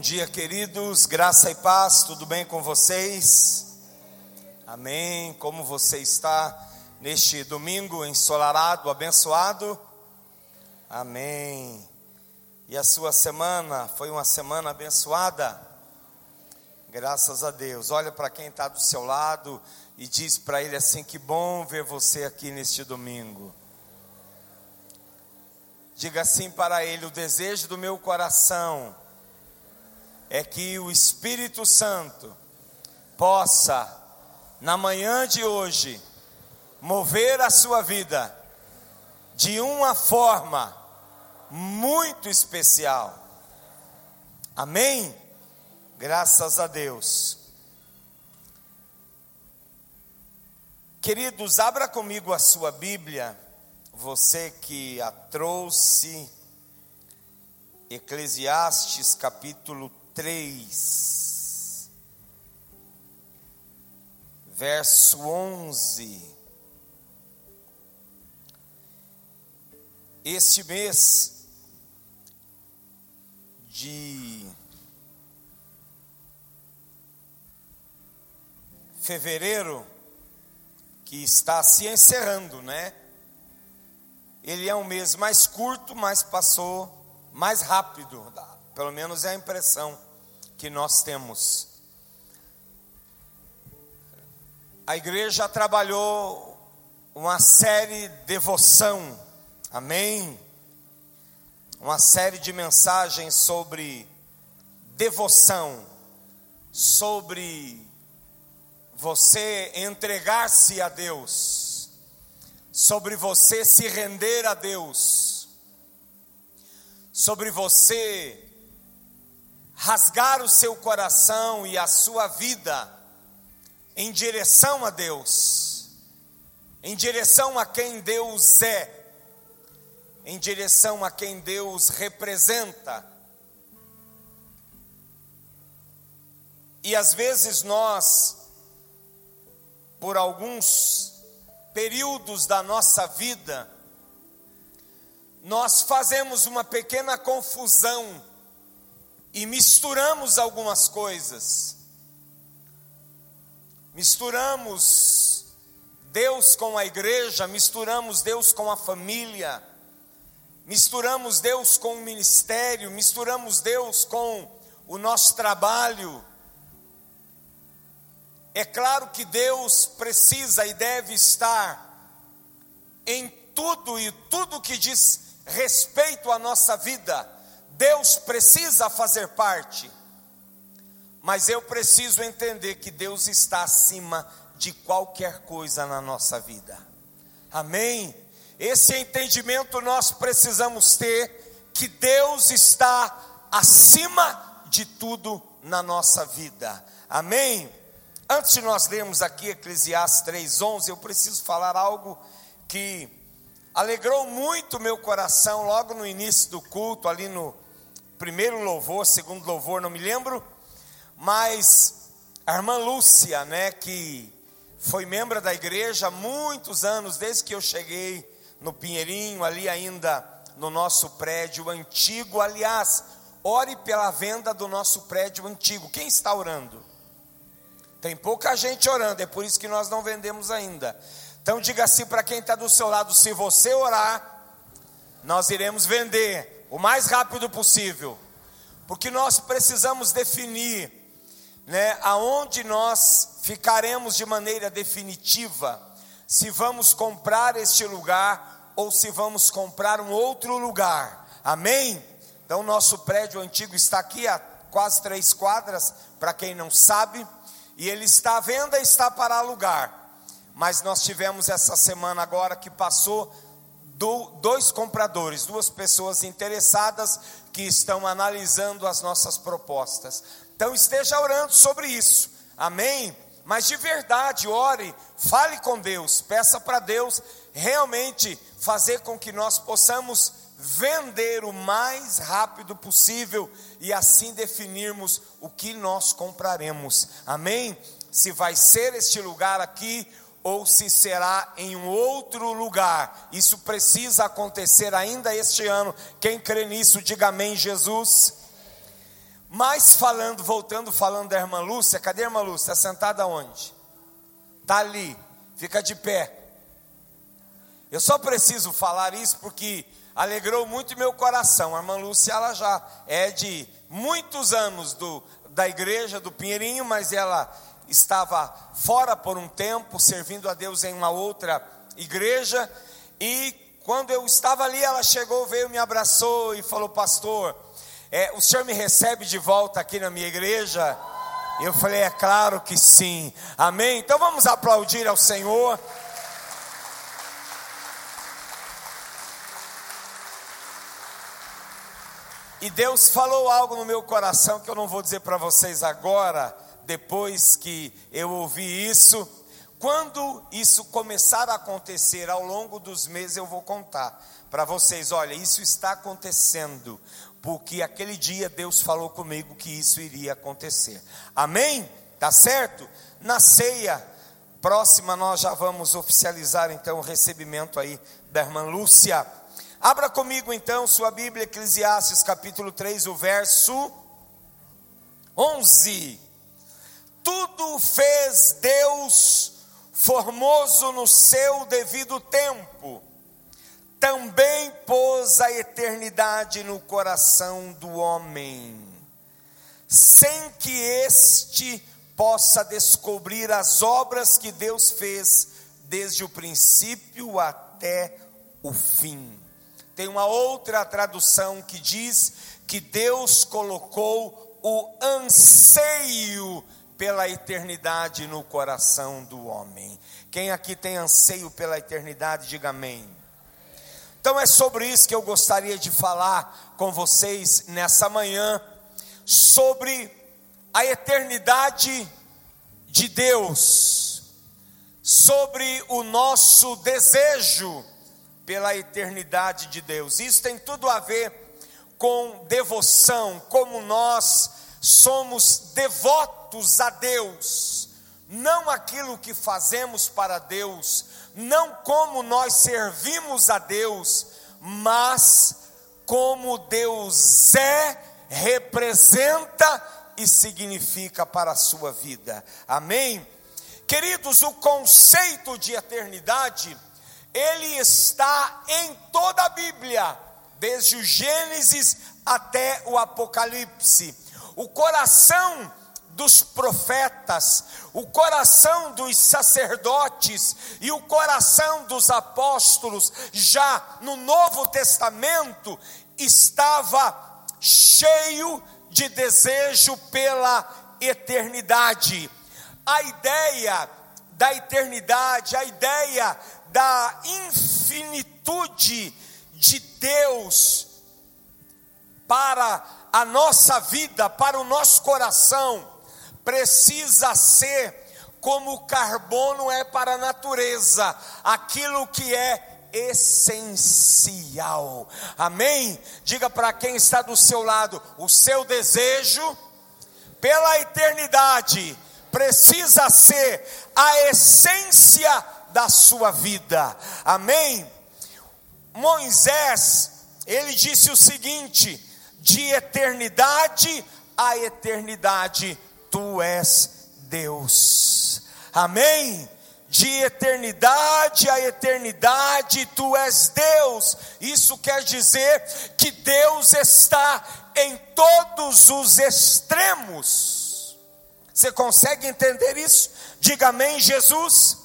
Bom dia, queridos, graça e paz, tudo bem com vocês? Amém. Como você está neste domingo ensolarado, abençoado? Amém. E a sua semana foi uma semana abençoada? Graças a Deus. Olha para quem está do seu lado e diz para ele assim: que bom ver você aqui neste domingo. Diga assim para ele: o desejo do meu coração é que o Espírito Santo possa, na manhã de hoje, mover a sua vida de uma forma muito especial. Amém? Graças a Deus. Queridos, abra comigo a sua Bíblia, você que a trouxe, Eclesiastes capítulo 3, verso 11. Este mês de fevereiro, que está se encerrando, né? Ele é um mês mais curto, mas passou mais rápido pelo menos é a impressão que nós temos. A igreja trabalhou uma série de devoção, amém? Uma série de mensagens sobre devoção, sobre você entregar-se a Deus, sobre você se render a Deus, sobre você rasgar o seu coração e a sua vida em direção a Deus, em direção a quem Deus é, em direção a quem Deus representa. E às vezes nós, por alguns períodos da nossa vida, nós fazemos uma pequena confusão e misturamos algumas coisas. Misturamos Deus com a igreja, misturamos Deus com a família, misturamos Deus com o ministério, misturamos Deus com o nosso trabalho. É claro que Deus precisa e deve estar em tudo e tudo que diz respeito à nossa vida Deus precisa fazer parte, mas eu preciso entender que Deus está acima de qualquer coisa na nossa vida. Amém? Esse entendimento nós precisamos ter que Deus está acima de tudo na nossa vida. Amém? Antes de nós lermos aqui Eclesiastes 3:11, eu preciso falar algo que alegrou muito meu coração logo no início do culto, ali no primeiro louvor, segundo louvor, não me lembro, mas a irmã Lúcia, né, que foi membro da igreja há muitos anos, desde que eu cheguei no Pinheirinho, ali ainda no nosso prédio antigo. Aliás, ore pela venda do nosso prédio antigo. Quem está orando? Tem pouca gente orando, é por isso que nós não vendemos ainda. Então diga assim para quem está do seu lado: se você orar, nós iremos vender o mais rápido possível, porque nós precisamos definir, né, aonde nós ficaremos de maneira definitiva, se vamos comprar este lugar ou se vamos comprar um outro lugar, amém? Então, nosso prédio antigo está aqui a quase três quadras, para quem não sabe, e ele está à venda e está para alugar. Mas nós tivemos essa semana agora que passou do, dois compradores, duas pessoas interessadas que estão analisando as nossas propostas. Então esteja orando sobre isso, amém? Mas de verdade, ore, fale com Deus, peça para Deus realmente fazer com que nós possamos vender o mais rápido possível e assim definirmos o que nós compraremos, amém? Se vai ser este lugar aqui ou se será em um outro lugar. Isso precisa acontecer ainda este ano. Quem crê nisso, diga amém, Jesus. Mas falando, voltando, falando da irmã Lúcia, cadê a irmã Lúcia? Está sentada onde? Está ali, fica de pé. Eu só preciso falar isso porque alegrou muito meu coração. A irmã Lúcia, ela já é de muitos anos do, da igreja do Pinheirinho, mas ela estava fora por um tempo, servindo a Deus em uma outra igreja. E quando eu estava ali, ela chegou, veio, me abraçou e falou: Pastor, é, o senhor me recebe de volta aqui na minha igreja? Eu falei: É claro que sim, amém. Então vamos aplaudir ao Senhor. E Deus falou algo no meu coração que eu não vou dizer para vocês agora, depois que eu ouvi isso. Quando isso começar a acontecer ao longo dos meses, eu vou contar para vocês: olha, isso está acontecendo, porque aquele dia Deus falou comigo que isso iria acontecer. Amém? Tá certo? Na ceia próxima, nós já vamos oficializar então o recebimento aí da irmã Lúcia. Abra comigo então sua Bíblia, Eclesiastes capítulo 3, o verso 11. Tudo fez Deus formoso no seu devido tempo, também pôs a eternidade no coração do homem, sem que este possa descobrir as obras que Deus fez desde o princípio até o fim. Tem uma outra tradução que diz que Deus colocou o anseio pela eternidade no coração do homem. Quem aqui tem anseio pela eternidade, diga amém. Então é sobre isso que eu gostaria de falar com vocês nessa manhã, sobre a eternidade de Deus, sobre o nosso desejo pela eternidade de Deus. Isso tem tudo a ver com devoção, como nós somos devotos a Deus, não aquilo que fazemos para Deus, não como nós servimos a Deus, mas como Deus é, representa e significa para a sua vida. Amém? Queridos, o conceito de eternidade ele está em toda a Bíblia, desde o Gênesis até o Apocalipse. O coração dos profetas, o coração dos sacerdotes e o coração dos apóstolos, já no Novo Testamento, estava cheio de desejo pela eternidade. A ideia da eternidade, a ideia da infinitude de Deus para a nossa vida, para o nosso coração, precisa ser como o carbono é para a natureza, aquilo que é essencial. Amém? Diga para quem está do seu lado, o seu desejo pela eternidade precisa ser a essência da sua vida. Amém? Moisés, ele disse o seguinte: de eternidade a eternidade, tu és Deus. Amém? De eternidade a eternidade, tu és Deus. Isso quer dizer que Deus está em todos os extremos. Você consegue entender isso? Diga amém, Jesus.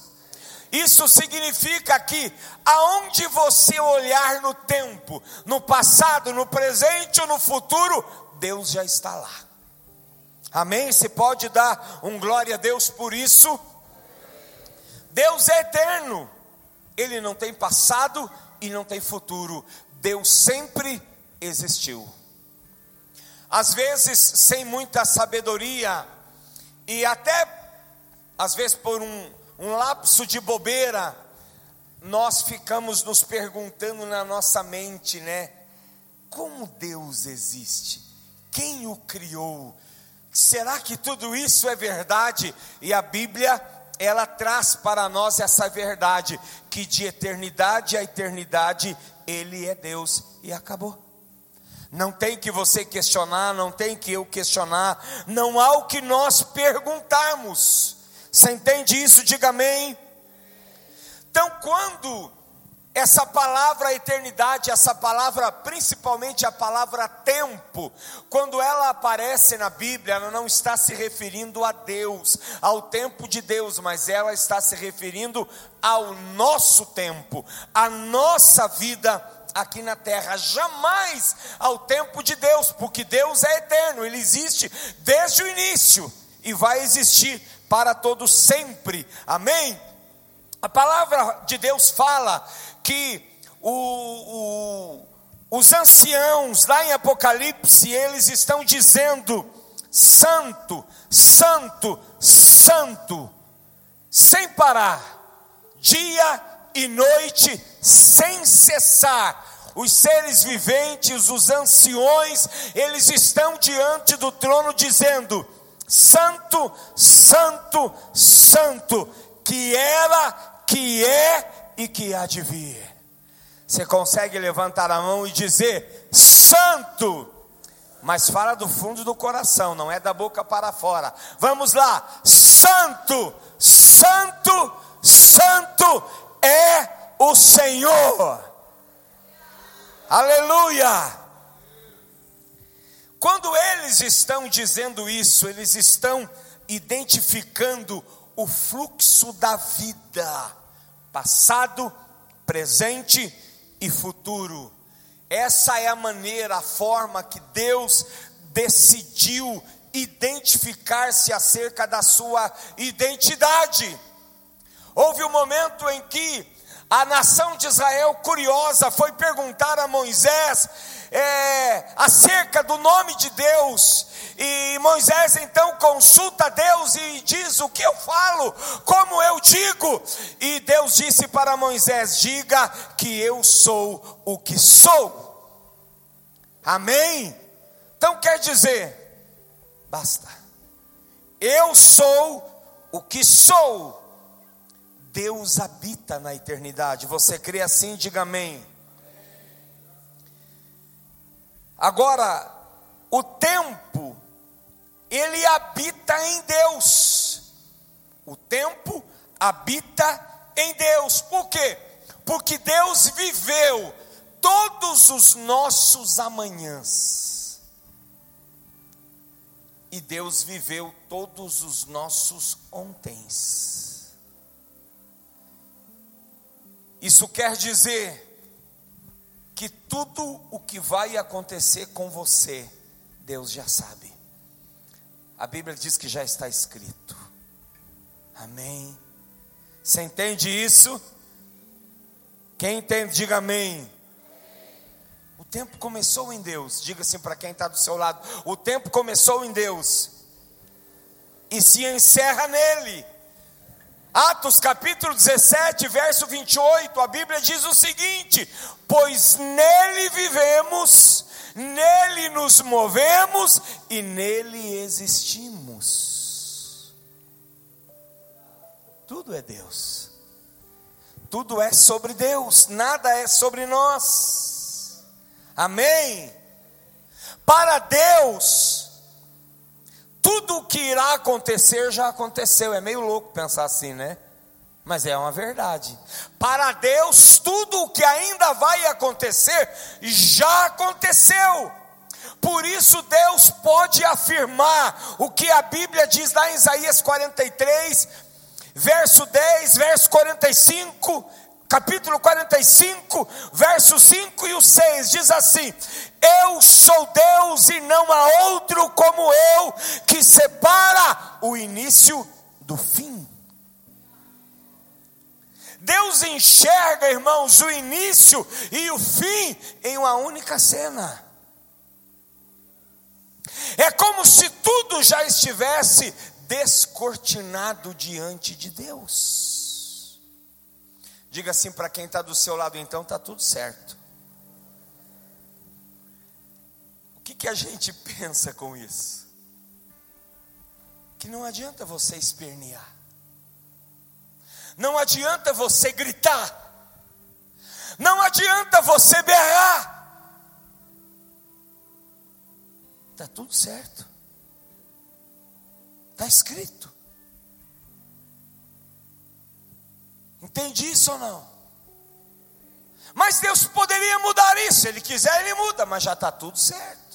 Isso significa que aonde você olhar no tempo, no passado, no presente ou no futuro, Deus já está lá. Amém? Você pode dar um glória a Deus por isso? Deus é eterno, Ele não tem passado e não tem futuro, Deus sempre existiu. Às vezes, sem muita sabedoria, e até às vezes por um um lapso de bobeira, nós ficamos nos perguntando na nossa mente, né? Como Deus existe? Quem o criou? Será que tudo isso é verdade? E a Bíblia, ela traz para nós essa verdade, que de eternidade a eternidade Ele é Deus, e acabou. Não tem que você questionar, não tem que eu questionar, não há o que nós perguntarmos. Você entende isso? Diga amém. Então, quando essa palavra eternidade, essa palavra, principalmente a palavra tempo, quando ela aparece na Bíblia, ela não está se referindo a Deus, ao tempo de Deus, mas ela está se referindo ao nosso tempo, à nossa vida aqui na terra, jamais ao tempo de Deus, porque Deus é eterno, ele existe desde o início e vai existir para todos sempre. Amém? A palavra de Deus fala que o, o, os anciãos, lá em Apocalipse, eles estão dizendo: Santo, Santo, Santo, sem parar, dia e noite, sem cessar. Os seres viventes, os anciões, eles estão diante do trono dizendo: Santo, Santo, Santo, que era, que é e que há de vir. Você consegue levantar a mão e dizer: Santo, mas fala do fundo do coração, não é da boca para fora. Vamos lá, Santo, Santo, Santo é o Senhor. Aleluia! Quando eles estão dizendo isso, eles estão identificando o fluxo da vida passado, presente e futuro. Essa é a maneira, a forma que Deus decidiu identificar-se acerca da sua identidade. Houve um momento em que a nação de Israel, curiosa, foi perguntar a Moisés é, acerca do nome de Deus. E Moisés então consulta Deus e diz: O que eu falo? Como eu digo? E Deus disse para Moisés: Diga que eu sou o que sou. Amém? Então quer dizer, basta. Eu sou o que sou. Deus habita na eternidade. Você crê assim? Diga amém. Agora, o tempo, ele habita em Deus. O tempo habita em Deus. Por quê? Porque Deus viveu todos os nossos amanhãs. E Deus viveu todos os nossos ontens. Isso quer dizer que tudo o que vai acontecer com você, Deus já sabe. A Bíblia diz que já está escrito. Amém. Você entende isso? Quem entende, diga amém. O tempo começou em Deus. Diga assim para quem está do seu lado: o tempo começou em Deus e se encerra nele. Atos capítulo 17, verso 28, a Bíblia diz o seguinte: Pois nele vivemos, nele nos movemos e nele existimos. Tudo é Deus, tudo é sobre Deus, nada é sobre nós. Amém? Para Deus, tudo o que irá acontecer já aconteceu. É meio louco pensar assim, né? Mas é uma verdade. Para Deus, tudo o que ainda vai acontecer já aconteceu. Por isso, Deus pode afirmar o que a Bíblia diz lá em Isaías 43, verso 10, verso 45 capítulo 45, verso 5 e o 6, diz assim: Eu sou Deus e não há outro como eu, que separa o início do fim. Deus enxerga, irmãos, o início e o fim em uma única cena. É como se tudo já estivesse descortinado diante de Deus. Diga assim para quem está do seu lado, então está tudo certo. Que, que a gente pensa com isso? Que não adianta você espernear, não adianta você gritar, não adianta você berrar, Está tudo certo. Está escrito. Entende isso ou não? Mas Deus poderia mudar isso, se Ele quiser, Ele muda, mas já está tudo certo.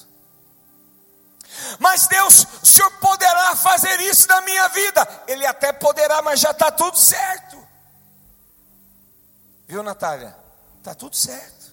Mas Deus, o Senhor poderá fazer isso na minha vida, Ele até poderá, mas já está tudo certo. Viu, Natália? Está tudo certo.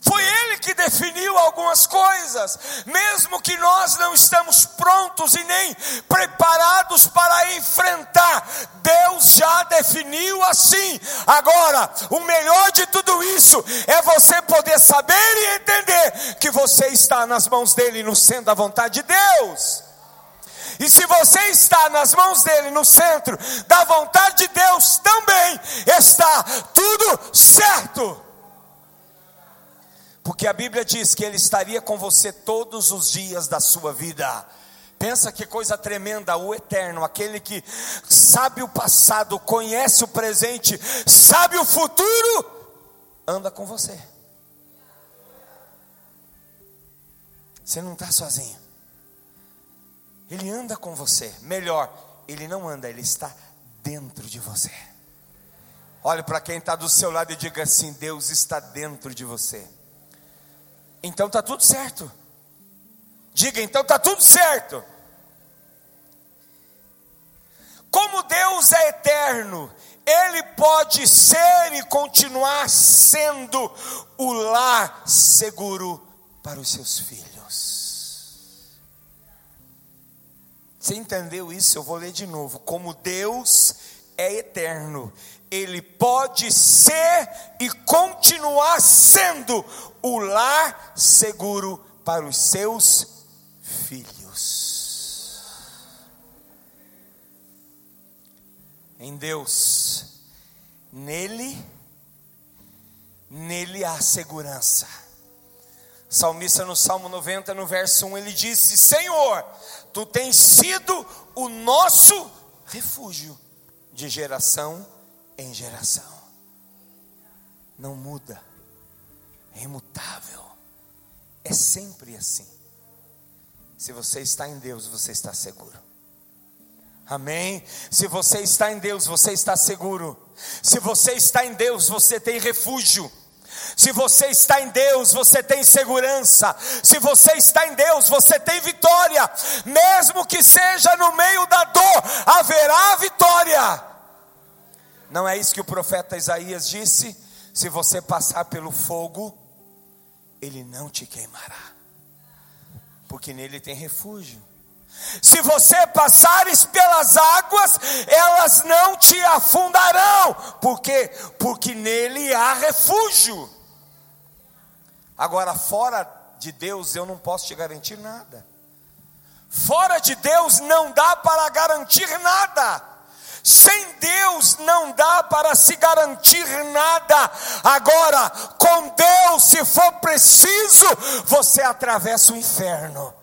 Foi que definiu algumas coisas, mesmo que nós não estamos prontos e nem preparados para enfrentar, Deus já definiu assim. Agora, o melhor de tudo isso é você poder saber e entender que você está nas mãos dEle, no centro da vontade de Deus. E se você está nas mãos dele, no centro da vontade de Deus, também está tudo certo. Porque a Bíblia diz que Ele estaria com você todos os dias da sua vida. Pensa que coisa tremenda, o eterno, aquele que sabe o passado, conhece o presente, sabe o futuro, anda com você. Você não está sozinho. Ele anda com você. Melhor, ele não anda, ele está dentro de você. Olhe para quem está do seu lado e diga assim: Deus está dentro de você. Então está tudo certo. Diga, então está tudo certo. Como Deus é eterno, Ele pode ser e continuar sendo o lar seguro para os seus filhos. Você entendeu isso? Eu vou ler de novo. Como Deus é eterno, Ele pode ser e continuar sendo o lar seguro para os seus filhos. Em Deus, nele, nele há segurança. salmista no Salmo 90, no verso 1, ele disse: Senhor, tu tens sido o nosso refúgio de geração em geração. Não muda é imutável, é sempre assim. Se você está em Deus, você está seguro. Amém? Se você está em Deus, você está seguro. Se você está em Deus, você tem refúgio. Se você está em Deus, você tem segurança. Se você está em Deus, você tem vitória. Mesmo que seja no meio da dor, haverá vitória. Não é isso que o profeta Isaías disse? Se você passar pelo fogo, ele não te queimará, porque nele tem refúgio. Se você passares pelas águas, elas não te afundarão, porque porque nele há refúgio. Agora fora de Deus eu não posso te garantir nada. Fora de Deus não dá para garantir nada. Sem Deus não dá para se garantir nada. Agora, com Deus, se for preciso, você atravessa o inferno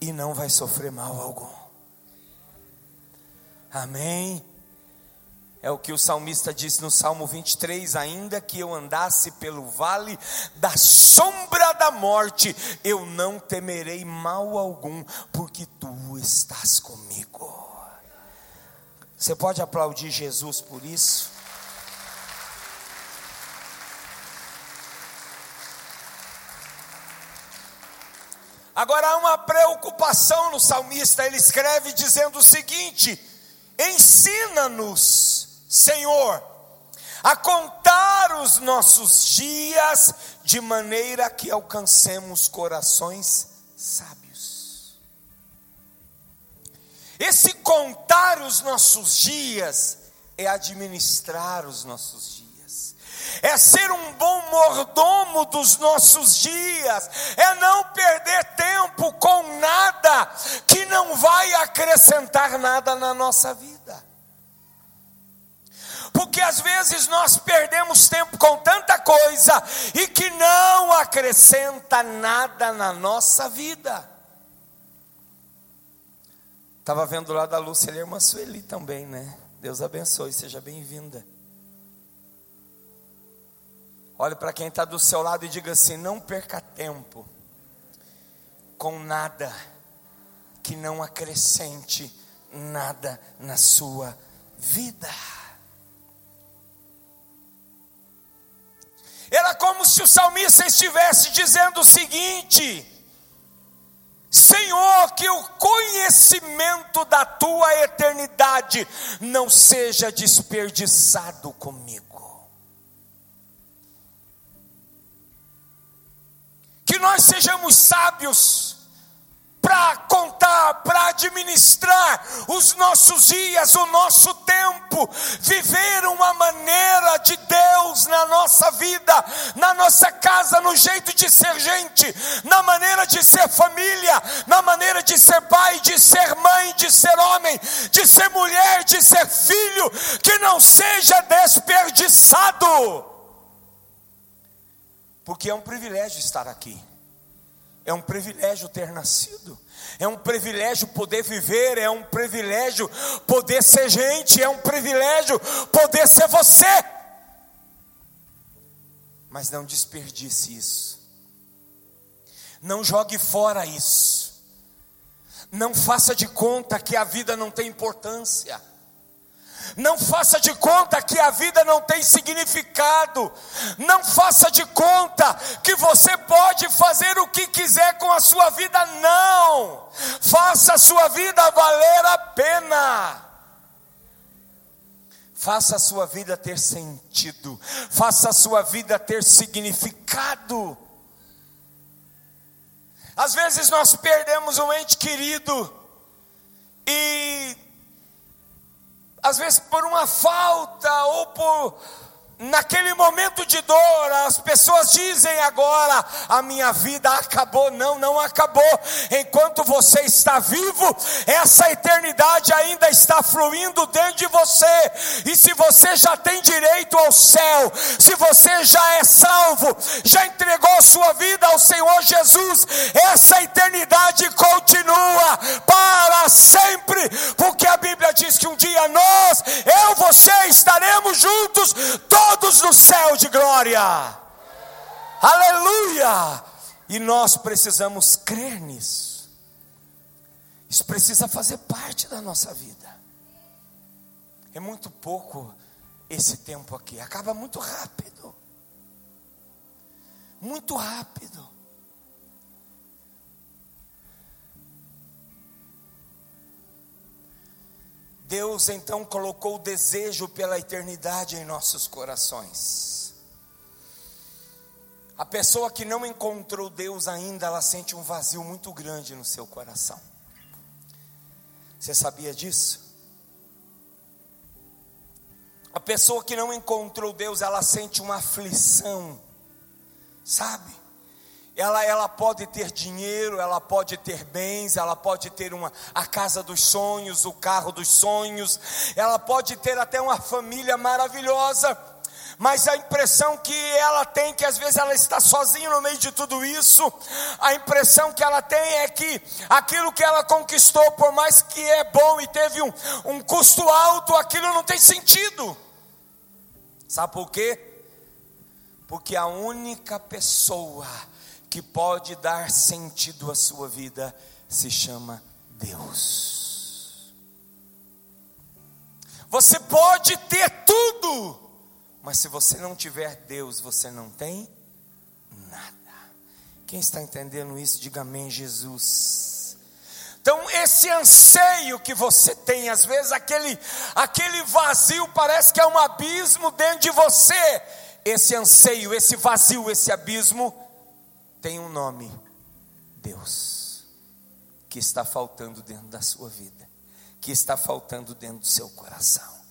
e não vai sofrer mal algum. Amém. É o que o salmista disse no Salmo 23: ainda que eu andasse pelo vale da sombra da morte, eu não temerei mal algum, porque tu estás comigo. Você pode aplaudir Jesus por isso? Agora há uma preocupação no salmista, ele escreve dizendo o seguinte: Ensina-nos, Senhor, a contar os nossos dias de maneira que alcancemos corações sábios. Esse contar os nossos dias é administrar os nossos dias, é ser um bom mordomo dos nossos dias, é não perder tempo com nada que não vai acrescentar nada na nossa vida. Porque às vezes nós perdemos tempo com tanta coisa e que não acrescenta nada na nossa vida. Estava vendo lá da Lúcia, ele é uma Sueli também, né? Deus abençoe, seja bem-vinda. Olhe para quem está do seu lado e diga assim: não perca tempo com nada que não acrescente nada na sua vida. Era como se o salmista estivesse dizendo o seguinte: Senhor, que o conhecimento da tua eternidade não seja desperdiçado comigo. Que nós sejamos sábios para contar, para administrar os nossos dias, o nosso tempo, viver uma maneira de Deus na nossa vida, na nossa casa, no jeito de ser gente, na maneira de ser família, na maneira de ser pai, de ser mãe, de ser homem, de ser mulher, de ser filho, que não seja desperdiçado. Porque é um privilégio estar aqui. É um privilégio ter nascido, é um privilégio poder viver, é um privilégio poder ser gente, é um privilégio poder ser você. Mas não desperdice isso, não jogue fora isso, não faça de conta que a vida não tem importância. Não faça de conta que a vida não tem significado. Não faça de conta que você pode fazer o que quiser com a sua vida. Não. Faça a sua vida valer a pena. Faça a sua vida ter sentido. Faça a sua vida ter significado. Às vezes nós perdemos um ente querido e às vezes por uma falta ou por Naquele momento de dor, as pessoas dizem agora: a minha vida acabou. Não, não acabou. Enquanto você está vivo, essa eternidade ainda está fluindo dentro de você. E se você já tem direito ao céu, se você já é salvo, já entregou sua vida ao Senhor Jesus, essa eternidade continua para sempre, porque a Bíblia diz que um dia nós, eu, você estaremos juntos. Todos todos no céu de glória. Aleluia! E nós precisamos crer nisso. Isso precisa fazer parte da nossa vida. É muito pouco esse tempo aqui, acaba muito rápido. Muito rápido. Deus então colocou o desejo pela eternidade em nossos corações. A pessoa que não encontrou Deus ainda, ela sente um vazio muito grande no seu coração. Você sabia disso? A pessoa que não encontrou Deus, ela sente uma aflição, sabe? Ela, ela pode ter dinheiro, ela pode ter bens, ela pode ter uma, a casa dos sonhos, o carro dos sonhos, ela pode ter até uma família maravilhosa, mas a impressão que ela tem, que às vezes ela está sozinha no meio de tudo isso, a impressão que ela tem é que aquilo que ela conquistou, por mais que é bom e teve um, um custo alto, aquilo não tem sentido. Sabe por quê? Porque a única pessoa que pode dar sentido à sua vida se chama Deus. Você pode ter tudo, mas se você não tiver Deus, você não tem nada. Quem está entendendo isso, diga amém, Jesus. Então, esse anseio que você tem, às vezes aquele, aquele vazio parece que é um abismo dentro de você. Esse anseio, esse vazio, esse abismo tem um nome: Deus, que está faltando dentro da sua vida, que está faltando dentro do seu coração.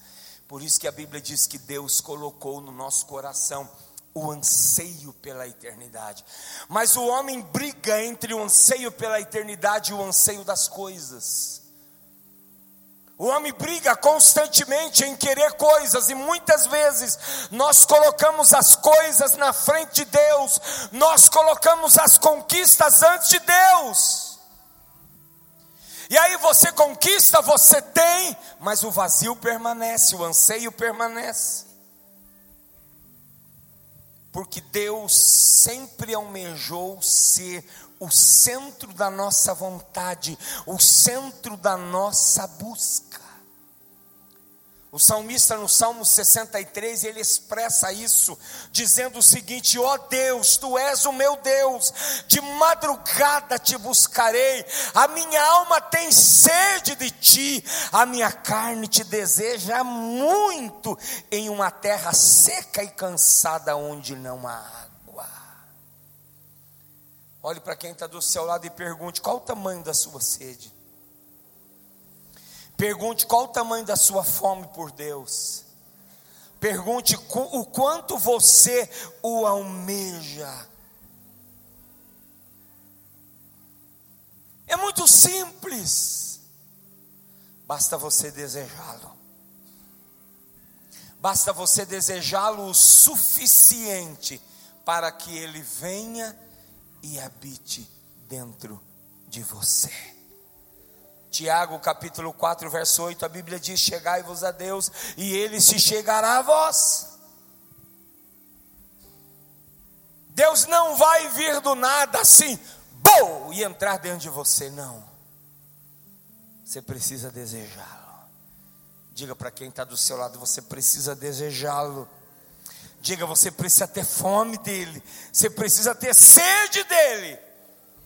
Por isso que a Bíblia diz que Deus colocou no nosso coração o anseio pela eternidade. Mas o homem briga entre o anseio pela eternidade e o anseio das coisas. O homem briga constantemente em querer coisas e muitas vezes nós colocamos as coisas na frente de Deus, nós colocamos as conquistas antes de Deus. E aí você conquista, você tem, mas o vazio permanece, o anseio permanece. porque Deus sempre almejou ser o centro da nossa vontade, o centro da nossa busca. O salmista no Salmo 63, ele expressa isso, dizendo o seguinte: Ó oh Deus, tu és o meu Deus, de madrugada te buscarei, a minha alma tem sede de ti, a minha carne te deseja muito em uma terra seca e cansada onde não há água. Olhe para quem está do seu lado e pergunte: qual o tamanho da sua sede? Pergunte qual o tamanho da sua fome por Deus. Pergunte o quanto você o almeja. É muito simples. Basta você desejá-lo. Basta você desejá-lo o suficiente para que ele venha e habite dentro de você. Tiago capítulo 4, verso 8, a Bíblia diz: Chegai-vos a Deus, e Ele se chegará a vós. Deus não vai vir do nada assim, bom, e entrar dentro de você, não. Você precisa desejá-lo. Diga para quem está do seu lado: você precisa desejá-lo. Diga, você precisa ter fome dele, você precisa ter sede dele.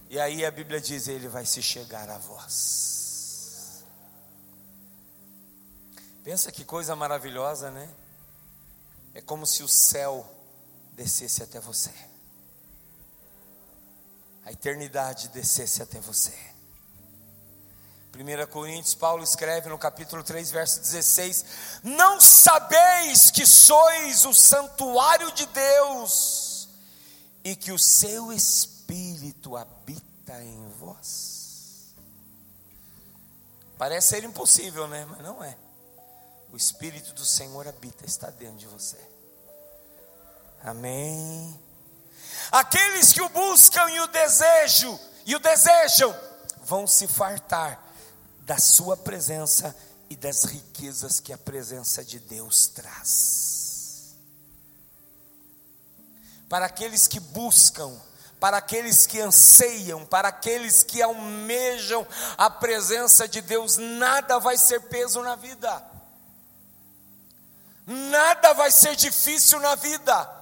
E aí a Bíblia diz: ele vai se chegar a vós. Pensa que coisa maravilhosa, né? É como se o céu descesse até você. A eternidade descesse até você. 1 Coríntios, Paulo escreve no capítulo 3, verso 16: Não sabeis que sois o santuário de Deus e que o seu Espírito habita em vós? Parece ser impossível, né? Mas não é. O Espírito do Senhor habita, está dentro de você. Amém. Aqueles que o buscam e o desejam, e o desejam, vão se fartar da sua presença e das riquezas que a presença de Deus traz. Para aqueles que buscam, para aqueles que anseiam, para aqueles que almejam a presença de Deus, nada vai ser peso na vida. Nada vai ser difícil na vida.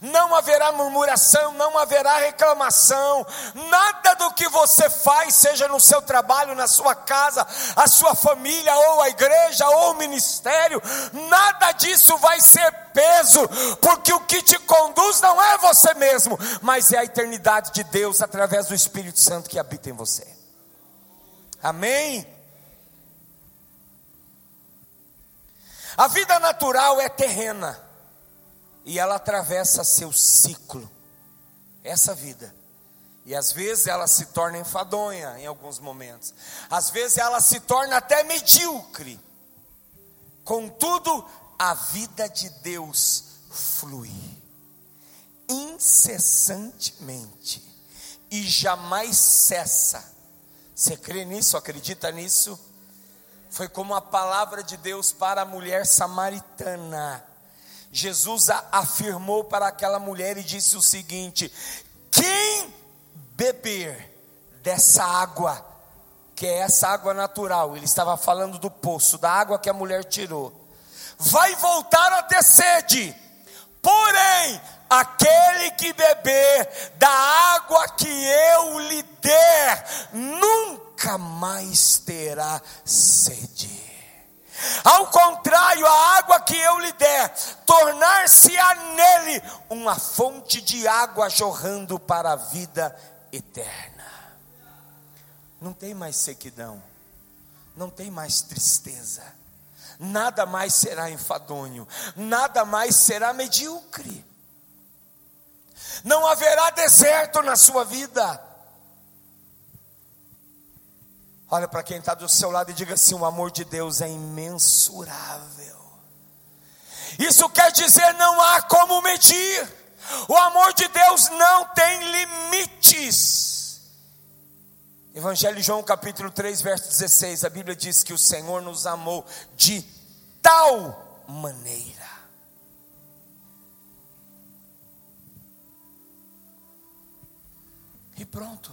Não haverá murmuração, não haverá reclamação, nada do que você faz, seja no seu trabalho, na sua casa, a sua família, ou a igreja, ou o ministério, nada disso vai ser peso, porque o que te conduz não é você mesmo, mas é a eternidade de Deus através do Espírito Santo que habita em você. Amém? A vida natural é terrena e ela atravessa seu ciclo, essa vida. E às vezes ela se torna enfadonha em alguns momentos, às vezes ela se torna até medíocre. Contudo, a vida de Deus flui incessantemente e jamais cessa. Você crê nisso? Acredita nisso? foi como a palavra de Deus para a mulher samaritana. Jesus afirmou para aquela mulher e disse o seguinte: quem beber dessa água, que é essa água natural, ele estava falando do poço, da água que a mulher tirou, vai voltar a ter sede, porém, aquele que beber da água que eu lhe der, nunca mais terá sede. Ao contrário, a água que eu lhe der, tornar-se-á nele uma fonte de água jorrando para a vida eterna. Não tem mais sequidão, não tem mais tristeza, nada mais será enfadonho, nada mais será medíocre. Não haverá deserto na sua vida Olha para quem está do seu lado e diga assim: o amor de Deus é imensurável. Isso quer dizer não há como medir. O amor de Deus não tem limites. Evangelho João capítulo 3, verso 16, a Bíblia diz que o Senhor nos amou de tal maneira E pronto.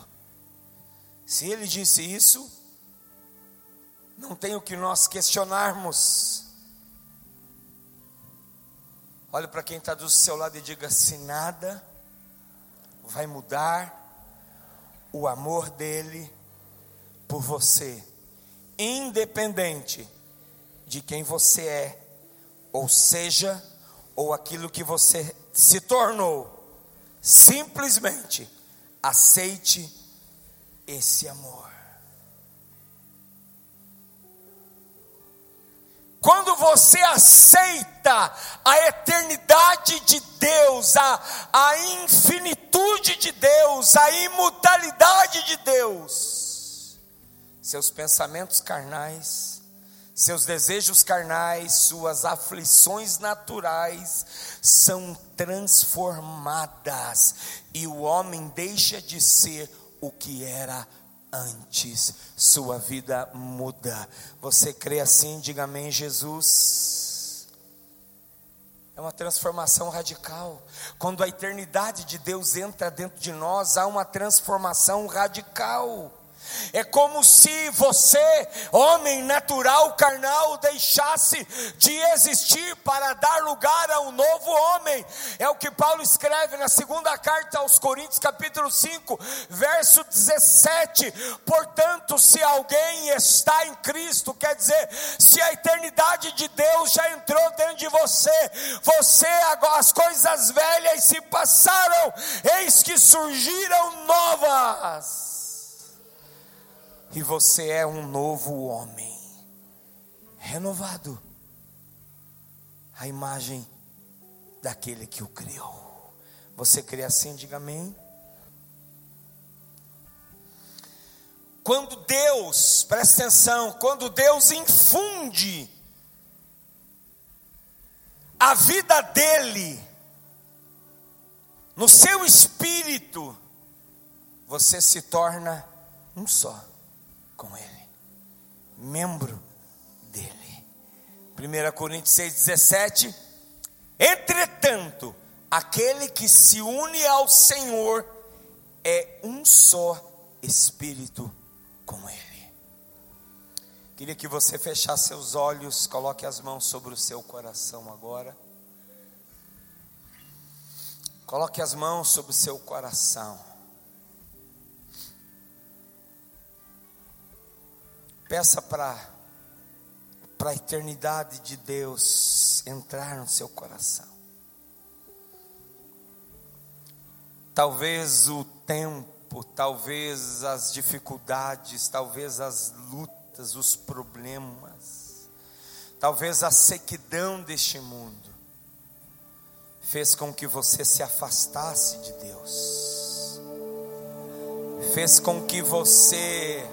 Se ele disse isso, não tem o que nós questionarmos. Olhe para quem está do seu lado e diga: se nada vai mudar o amor dele por você, independente de quem você é, ou seja, ou aquilo que você se tornou, simplesmente aceite esse amor. Quando você aceita a eternidade de Deus, a, a infinitude de Deus, a imutabilidade de Deus, seus pensamentos carnais, seus desejos carnais, suas aflições naturais são transformadas e o homem deixa de ser o que era antes, sua vida muda. Você crê assim? Diga amém, Jesus. É uma transformação radical. Quando a eternidade de Deus entra dentro de nós, há uma transformação radical. É como se você, homem natural, carnal, deixasse de existir para dar lugar a um novo homem. É o que Paulo escreve na segunda carta aos Coríntios, capítulo 5, verso 17. Portanto, se alguém está em Cristo, quer dizer, se a eternidade de Deus já entrou dentro de você, você agora as coisas velhas se passaram, eis que surgiram novas e você é um novo homem, renovado, a imagem daquele que o criou. Você crê assim? Diga amém. Quando Deus, presta atenção, quando Deus infunde a vida dele no seu espírito, você se torna um só com Ele, membro dele. 1 Coríntios 6,17: Entretanto, aquele que se une ao Senhor é um só espírito com Ele. Queria que você fechasse seus olhos, coloque as mãos sobre o seu coração agora. Coloque as mãos sobre o seu coração. Peça para para a eternidade de Deus entrar no seu coração. Talvez o tempo, talvez as dificuldades, talvez as lutas, os problemas, talvez a sequidão deste mundo fez com que você se afastasse de Deus. Fez com que você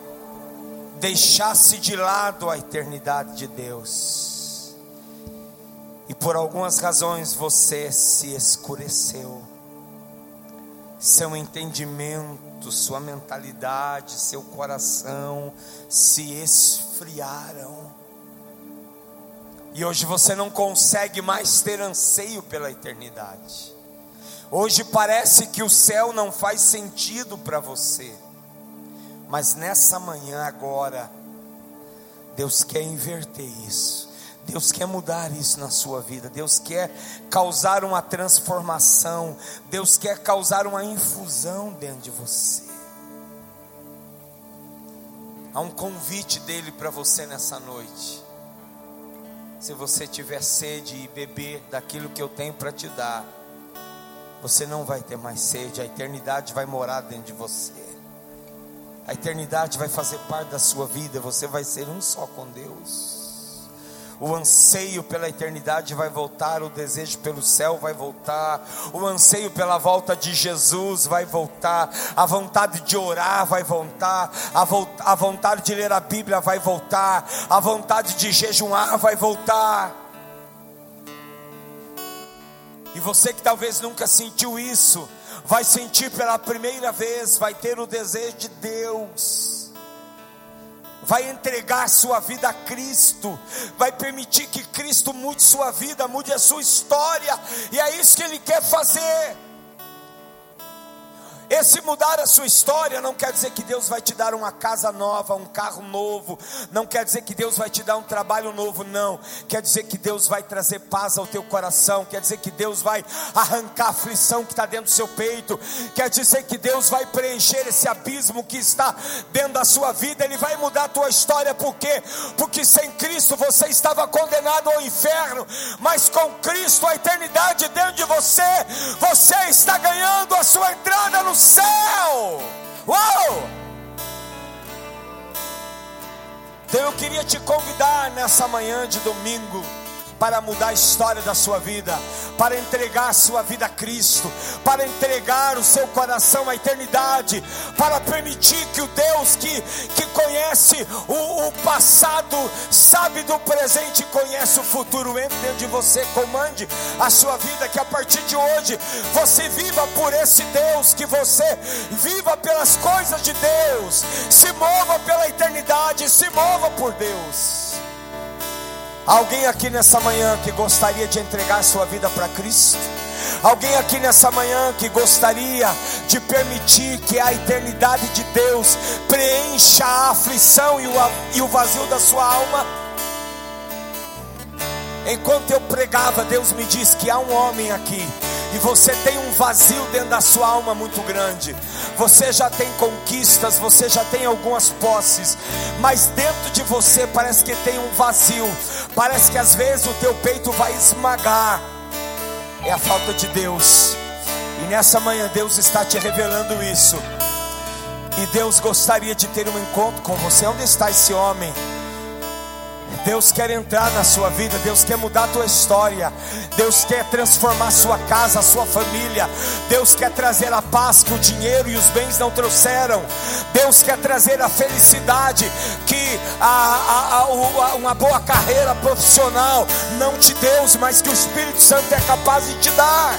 deixasse de lado a eternidade de Deus, e por algumas razões você se escureceu, seu entendimento, sua mentalidade, seu coração se esfriaram, e hoje você não consegue mais ter anseio pela eternidade. Hoje parece que o céu não faz sentido para você. Mas nessa manhã agora, Deus quer inverter isso. Deus quer mudar isso na sua vida. Deus quer causar uma transformação. Deus quer causar uma infusão dentro de você. Há um convite dele para você nessa noite. Se você tiver sede e beber daquilo que eu tenho para te dar, você não vai ter mais sede, a eternidade vai morar dentro de você. A eternidade vai fazer parte da sua vida, você vai ser um só com Deus. O anseio pela eternidade vai voltar, o desejo pelo céu vai voltar, o anseio pela volta de Jesus vai voltar, a vontade de orar vai voltar, a, vo a vontade de ler a Bíblia vai voltar, a vontade de jejuar vai voltar. E você que talvez nunca sentiu isso, vai sentir pela primeira vez, vai ter o desejo de Deus, vai entregar sua vida a Cristo, vai permitir que Cristo mude sua vida, mude a sua história, e é isso que Ele quer fazer. Esse mudar a sua história não quer dizer que Deus vai te dar uma casa nova, um carro novo, não quer dizer que Deus vai te dar um trabalho novo, não. Quer dizer que Deus vai trazer paz ao teu coração, quer dizer que Deus vai arrancar a aflição que está dentro do seu peito, quer dizer que Deus vai preencher esse abismo que está dentro da sua vida, Ele vai mudar a tua história, por quê? Porque sem Cristo você estava condenado ao inferno, mas com Cristo a eternidade dentro de você, você está ganhando a sua entrada no céu. Uau! Então eu queria te convidar nessa manhã de domingo para mudar a história da sua vida, para entregar a sua vida a Cristo, para entregar o seu coração à eternidade, para permitir que o Deus que, que conhece o, o passado, sabe do presente e conhece o futuro, entre dentro de você, comande a sua vida, que a partir de hoje você viva por esse Deus, que você viva pelas coisas de Deus, se mova pela eternidade, se mova por Deus. Alguém aqui nessa manhã que gostaria de entregar sua vida para Cristo? Alguém aqui nessa manhã que gostaria de permitir que a eternidade de Deus preencha a aflição e o, vazio da sua alma? Enquanto eu pregava, Deus me disse que há um homem aqui e você tem um vazio dentro da sua alma muito grande. Você já tem conquistas, você já tem algumas posses, mas dentro de você parece que tem um vazio. Parece que às vezes o teu peito vai esmagar. É a falta de Deus. E nessa manhã Deus está te revelando isso. E Deus gostaria de ter um encontro com você. Onde está esse homem? Deus quer entrar na sua vida, Deus quer mudar a tua história, Deus quer transformar a sua casa, a sua família, Deus quer trazer a paz que o dinheiro e os bens não trouxeram, Deus quer trazer a felicidade que a, a, a, uma boa carreira profissional não te deu, mas que o Espírito Santo é capaz de te dar.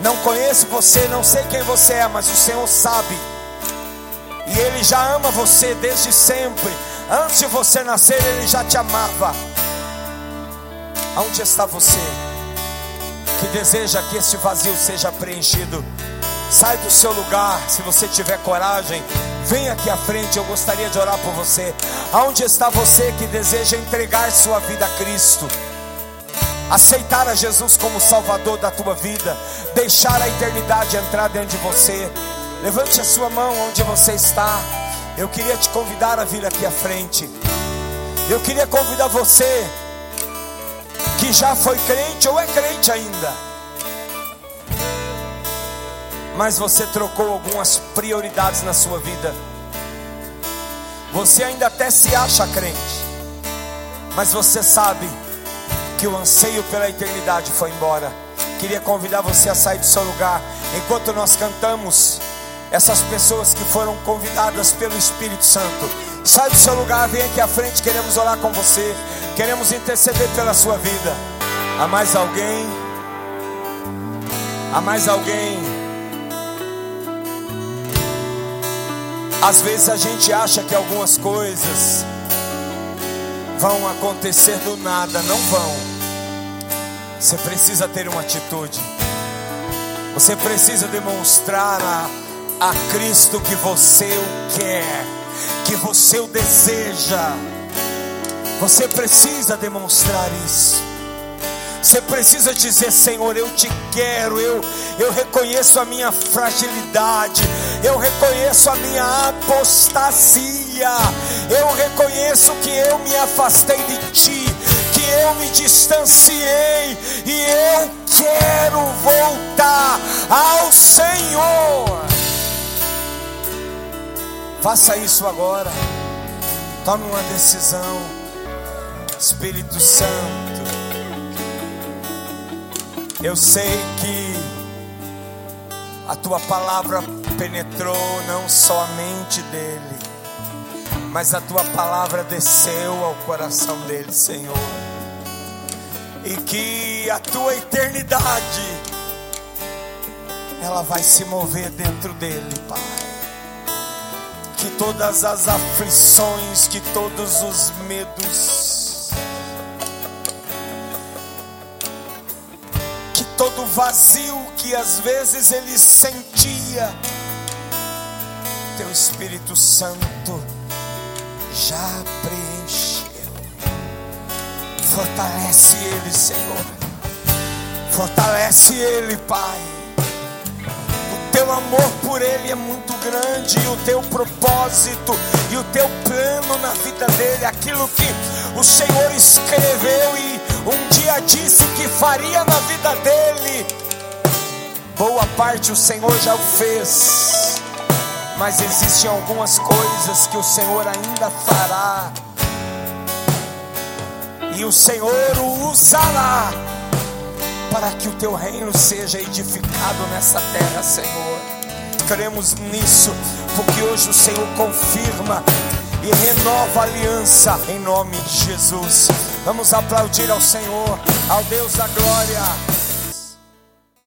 Não conheço você, não sei quem você é, mas o Senhor sabe, e Ele já ama você desde sempre Antes de você nascer, Ele já te amava. Aonde está você que deseja que este vazio seja preenchido? Sai do seu lugar, se você tiver coragem, vem aqui à frente, eu gostaria de orar por você. Aonde está você que deseja entregar sua vida a Cristo? Aceitar a Jesus como Salvador da tua vida, deixar a eternidade entrar dentro de você. Levante a sua mão onde você está. Eu queria te convidar a vir aqui à frente. Eu queria convidar você que já foi crente ou é crente ainda. Mas você trocou algumas prioridades na sua vida. Você ainda até se acha crente. Mas você sabe que o anseio pela eternidade foi embora. Queria convidar você a sair do seu lugar enquanto nós cantamos essas pessoas que foram convidadas pelo Espírito Santo. Sai do seu lugar, vem aqui à frente, queremos orar com você, queremos interceder pela sua vida. Há mais alguém? Há mais alguém? Às vezes a gente acha que algumas coisas vão acontecer do nada, não vão. Você precisa ter uma atitude. Você precisa demonstrar a a Cristo que você o quer, que você o deseja. Você precisa demonstrar isso. Você precisa dizer, Senhor, eu te quero, eu, eu reconheço a minha fragilidade, eu reconheço a minha apostasia, eu reconheço que eu me afastei de ti, que eu me distanciei e eu quero voltar ao Senhor. Faça isso agora. Tome uma decisão. Espírito Santo. Eu sei que a tua palavra penetrou não somente dele, mas a tua palavra desceu ao coração dele, Senhor. E que a tua eternidade ela vai se mover dentro dele, Pai que todas as aflições, que todos os medos, que todo vazio que às vezes ele sentia, teu Espírito Santo já preencheu. Fortalece ele, Senhor. Fortalece ele, Pai. Teu amor por ele é muito grande e o teu propósito e o teu plano na vida dele, aquilo que o Senhor escreveu e um dia disse que faria na vida dele. Boa parte o Senhor já o fez, mas existem algumas coisas que o Senhor ainda fará, e o Senhor o usará para que o teu reino seja edificado nessa terra, Senhor. Cremos nisso, porque hoje o Senhor confirma e renova a aliança em nome de Jesus. Vamos aplaudir ao Senhor, ao Deus da glória.